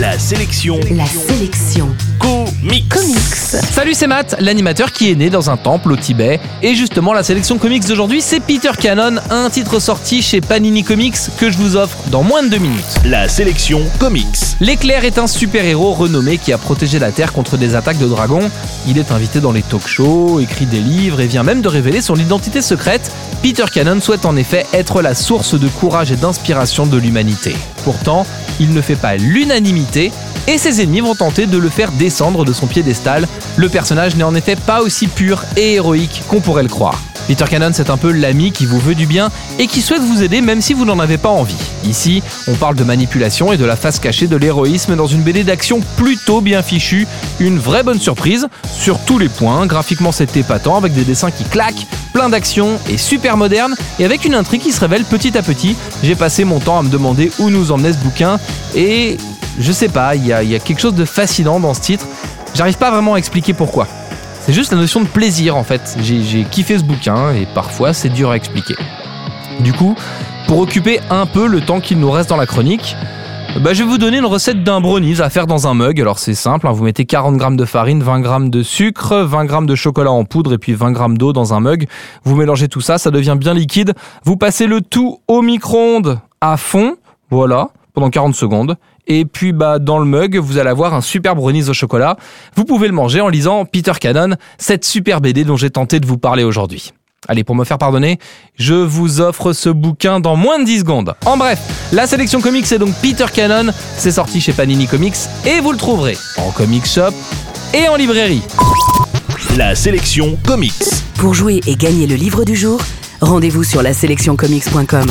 La sélection. La sélection. Comics. Comics. Salut, c'est Matt, l'animateur qui est né dans un temple au Tibet. Et justement, la sélection comics d'aujourd'hui, c'est Peter Cannon, un titre sorti chez Panini Comics que je vous offre dans moins de deux minutes. La sélection comics. L'éclair est un super-héros renommé qui a protégé la Terre contre des attaques de dragons. Il est invité dans les talk-shows, écrit des livres et vient même de révéler son identité secrète. Peter Cannon souhaite en effet être la source de courage et d'inspiration de l'humanité. Pourtant, il ne fait pas l'unanimité et ses ennemis vont tenter de le faire descendre de son piédestal. Le personnage n'est en effet pas aussi pur et héroïque qu'on pourrait le croire. Peter Cannon, c'est un peu l'ami qui vous veut du bien et qui souhaite vous aider même si vous n'en avez pas envie. Ici, on parle de manipulation et de la face cachée de l'héroïsme dans une BD d'action plutôt bien fichue. Une vraie bonne surprise sur tous les points. Graphiquement, c'est épatant avec des dessins qui claquent, plein d'action et super moderne et avec une intrigue qui se révèle petit à petit. J'ai passé mon temps à me demander où nous emmenait ce bouquin et je sais pas, il y, y a quelque chose de fascinant dans ce titre. J'arrive pas vraiment à expliquer pourquoi. C'est juste la notion de plaisir en fait. J'ai kiffé ce bouquin et parfois c'est dur à expliquer. Du coup, pour occuper un peu le temps qu'il nous reste dans la chronique, bah, je vais vous donner une recette d'un brownies à faire dans un mug. Alors c'est simple, hein, vous mettez 40 grammes de farine, 20 grammes de sucre, 20 grammes de chocolat en poudre et puis 20 grammes d'eau dans un mug. Vous mélangez tout ça, ça devient bien liquide. Vous passez le tout au micro-ondes à fond, voilà, pendant 40 secondes. Et puis bah dans le mug, vous allez avoir un super brownies au chocolat. Vous pouvez le manger en lisant Peter Cannon, cette super BD dont j'ai tenté de vous parler aujourd'hui. Allez, pour me faire pardonner, je vous offre ce bouquin dans moins de 10 secondes. En bref, la sélection comics c'est donc Peter Cannon, c'est sorti chez Panini Comics et vous le trouverez en comic shop et en librairie. La sélection comics. Pour jouer et gagner le livre du jour, rendez-vous sur la sélectioncomics.com.